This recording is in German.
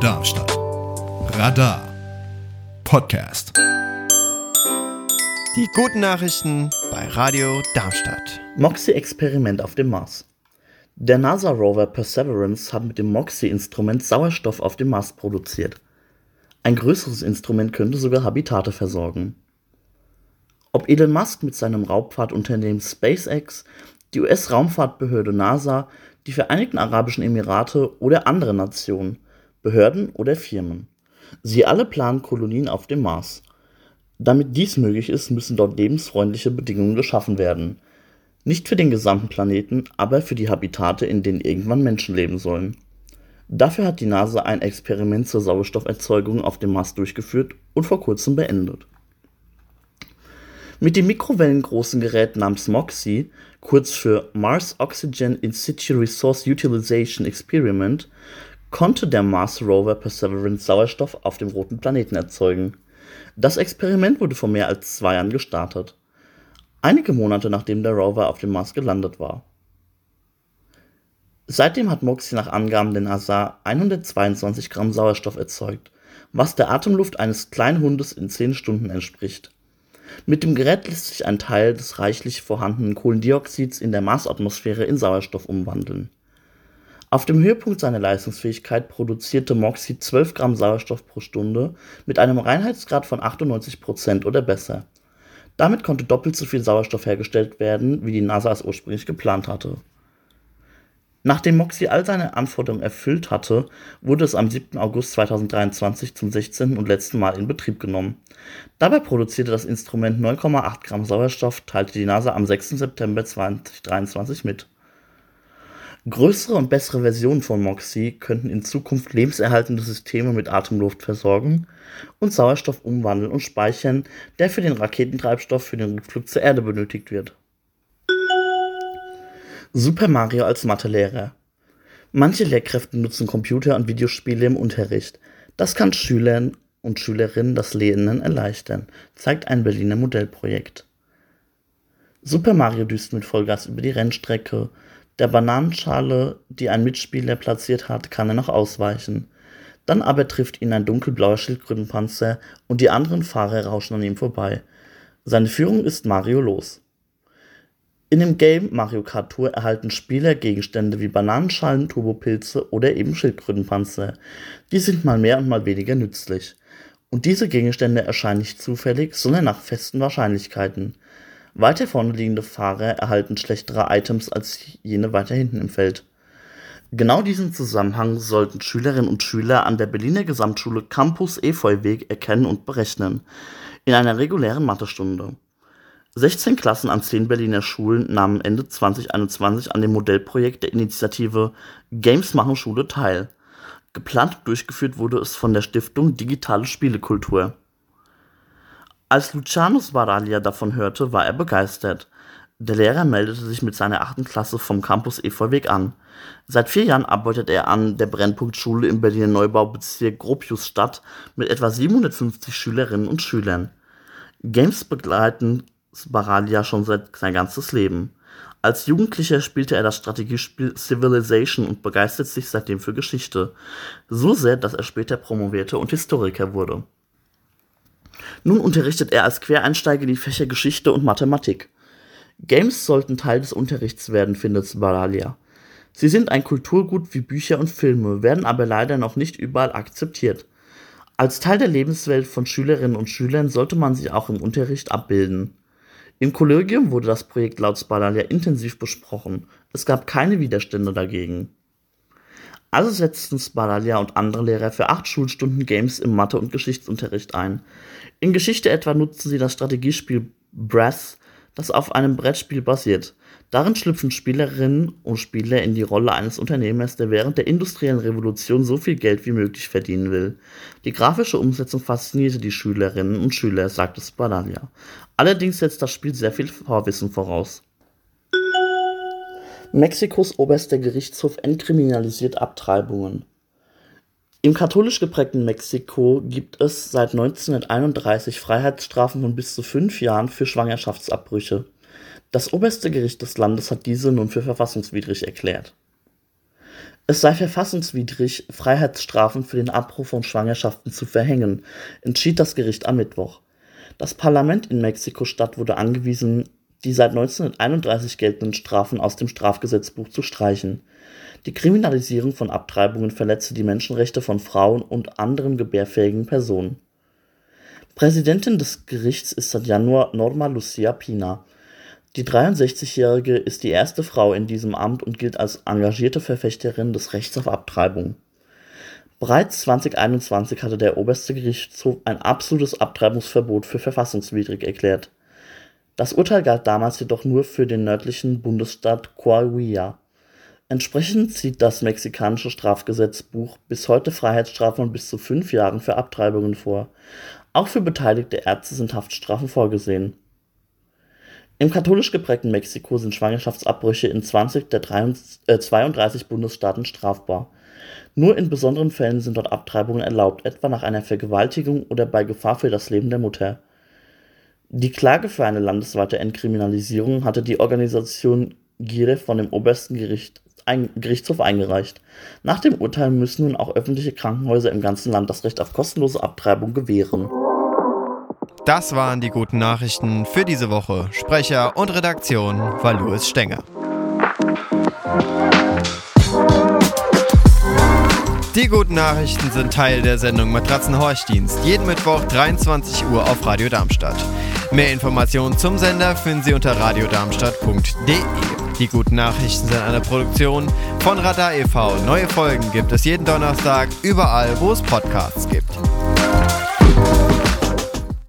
Darmstadt. Radar Podcast. Die guten Nachrichten bei Radio Darmstadt. Moxie-Experiment auf dem Mars. Der NASA-Rover Perseverance hat mit dem Moxie-Instrument Sauerstoff auf dem Mars produziert. Ein größeres Instrument könnte sogar Habitate versorgen. Ob Elon Musk mit seinem Raubfahrtunternehmen SpaceX, die US-Raumfahrtbehörde NASA, die Vereinigten Arabischen Emirate oder andere Nationen, Behörden oder Firmen. Sie alle planen Kolonien auf dem Mars. Damit dies möglich ist, müssen dort lebensfreundliche Bedingungen geschaffen werden. Nicht für den gesamten Planeten, aber für die Habitate, in denen irgendwann Menschen leben sollen. Dafür hat die NASA ein Experiment zur Sauerstofferzeugung auf dem Mars durchgeführt und vor kurzem beendet. Mit dem mikrowellengroßen Gerät namens MOXIE, kurz für Mars Oxygen in Situ Resource Utilization Experiment, konnte der Mars Rover Perseverance Sauerstoff auf dem roten Planeten erzeugen. Das Experiment wurde vor mehr als zwei Jahren gestartet. Einige Monate nachdem der Rover auf dem Mars gelandet war. Seitdem hat MOXIE nach Angaben der NASA 122 Gramm Sauerstoff erzeugt, was der Atemluft eines kleinen Hundes in 10 Stunden entspricht. Mit dem Gerät lässt sich ein Teil des reichlich vorhandenen Kohlendioxids in der Marsatmosphäre in Sauerstoff umwandeln. Auf dem Höhepunkt seiner Leistungsfähigkeit produzierte MOXIE 12 Gramm Sauerstoff pro Stunde mit einem Reinheitsgrad von 98 Prozent oder besser. Damit konnte doppelt so viel Sauerstoff hergestellt werden, wie die NASA es ursprünglich geplant hatte Nachdem Moxie all seine Anforderungen erfüllt hatte, wurde es am 7. August 2023 zum 16. und letzten Mal in Betrieb genommen. Dabei produzierte das Instrument 9,8 Gramm Sauerstoff, teilte die NASA am 6. September 2023 mit. Größere und bessere Versionen von Moxie könnten in Zukunft lebenserhaltende Systeme mit Atemluft versorgen und Sauerstoff umwandeln und speichern, der für den Raketentreibstoff für den Rückflug zur Erde benötigt wird. Super Mario als Mathelehrer. Manche Lehrkräfte nutzen Computer und Videospiele im Unterricht. Das kann Schülern und Schülerinnen das Lernen erleichtern, zeigt ein Berliner Modellprojekt. Super Mario düst mit Vollgas über die Rennstrecke. Der Bananenschale, die ein Mitspieler platziert hat, kann er noch ausweichen. Dann aber trifft ihn ein dunkelblauer Schildkrötenpanzer und die anderen Fahrer rauschen an ihm vorbei. Seine Führung ist Mario los. In dem Game Mario Kart Tour erhalten Spieler Gegenstände wie Bananenschalen, Turbopilze oder eben Schildkrötenpanzer. Die sind mal mehr und mal weniger nützlich. Und diese Gegenstände erscheinen nicht zufällig, sondern nach festen Wahrscheinlichkeiten. Weiter vorne liegende Fahrer erhalten schlechtere Items als jene weiter hinten im Feld. Genau diesen Zusammenhang sollten Schülerinnen und Schüler an der Berliner Gesamtschule Campus Efeuweg erkennen und berechnen. In einer regulären Mathestunde. 16 Klassen an 10 Berliner Schulen nahmen Ende 2021 an dem Modellprojekt der Initiative Games machen Schule teil. Geplant und durchgeführt wurde es von der Stiftung Digitale Spielekultur. Als Luciano Sbaraglia davon hörte, war er begeistert. Der Lehrer meldete sich mit seiner 8. Klasse vom Campus Efeuweg an. Seit vier Jahren arbeitet er an der Brennpunktschule im Berliner Neubaubezirk Gropiusstadt mit etwa 750 Schülerinnen und Schülern. Games begleiten Sbaraglia schon seit sein ganzes Leben. Als Jugendlicher spielte er das Strategiespiel Civilization und begeistert sich seitdem für Geschichte. So sehr, dass er später promovierte und Historiker wurde. Nun unterrichtet er als Quereinsteiger die Fächer Geschichte und Mathematik. Games sollten Teil des Unterrichts werden, findet Sbaraglia. Sie sind ein Kulturgut wie Bücher und Filme, werden aber leider noch nicht überall akzeptiert. Als Teil der Lebenswelt von Schülerinnen und Schülern sollte man sie auch im Unterricht abbilden. Im Kollegium wurde das Projekt laut Spadalia intensiv besprochen, es gab keine Widerstände dagegen. Also setzten Spadalia und andere Lehrer für acht Schulstunden Games im Mathe- und Geschichtsunterricht ein. In Geschichte etwa nutzten sie das Strategiespiel Brass, das auf einem Brettspiel basiert. Darin schlüpfen Spielerinnen und Spieler in die Rolle eines Unternehmers, der während der industriellen Revolution so viel Geld wie möglich verdienen will. Die grafische Umsetzung faszinierte die Schülerinnen und Schüler, sagte Spadalia. Allerdings setzt das Spiel sehr viel Vorwissen voraus. Mexikos oberster Gerichtshof entkriminalisiert Abtreibungen. Im katholisch geprägten Mexiko gibt es seit 1931 Freiheitsstrafen von bis zu fünf Jahren für Schwangerschaftsabbrüche. Das oberste Gericht des Landes hat diese nun für verfassungswidrig erklärt. Es sei verfassungswidrig, Freiheitsstrafen für den Abbruch von Schwangerschaften zu verhängen, entschied das Gericht am Mittwoch. Das Parlament in Mexiko-Stadt wurde angewiesen, die seit 1931 geltenden Strafen aus dem Strafgesetzbuch zu streichen. Die Kriminalisierung von Abtreibungen verletze die Menschenrechte von Frauen und anderen gebärfähigen Personen. Präsidentin des Gerichts ist seit Januar Norma Lucia Pina. Die 63-Jährige ist die erste Frau in diesem Amt und gilt als engagierte Verfechterin des Rechts auf Abtreibung. Bereits 2021 hatte der oberste Gerichtshof ein absolutes Abtreibungsverbot für verfassungswidrig erklärt. Das Urteil galt damals jedoch nur für den nördlichen Bundesstaat Coahuila. Entsprechend sieht das mexikanische Strafgesetzbuch bis heute Freiheitsstrafen von bis zu fünf Jahren für Abtreibungen vor. Auch für beteiligte Ärzte sind Haftstrafen vorgesehen im katholisch geprägten Mexiko sind Schwangerschaftsabbrüche in 20 der 33, äh, 32 Bundesstaaten strafbar. Nur in besonderen Fällen sind dort Abtreibungen erlaubt, etwa nach einer Vergewaltigung oder bei Gefahr für das Leben der Mutter. Die Klage für eine landesweite Entkriminalisierung hatte die Organisation GIRE von dem obersten Gerichtshof eingereicht. Nach dem Urteil müssen nun auch öffentliche Krankenhäuser im ganzen Land das Recht auf kostenlose Abtreibung gewähren. Das waren die guten Nachrichten für diese Woche. Sprecher und Redaktion war Louis Stenger. Die guten Nachrichten sind Teil der Sendung Matratzenhorchdienst. Jeden Mittwoch 23 Uhr auf Radio Darmstadt. Mehr Informationen zum Sender finden Sie unter radiodarmstadt.de. Die guten Nachrichten sind eine Produktion von Radar e.V. Neue Folgen gibt es jeden Donnerstag überall, wo es Podcasts gibt.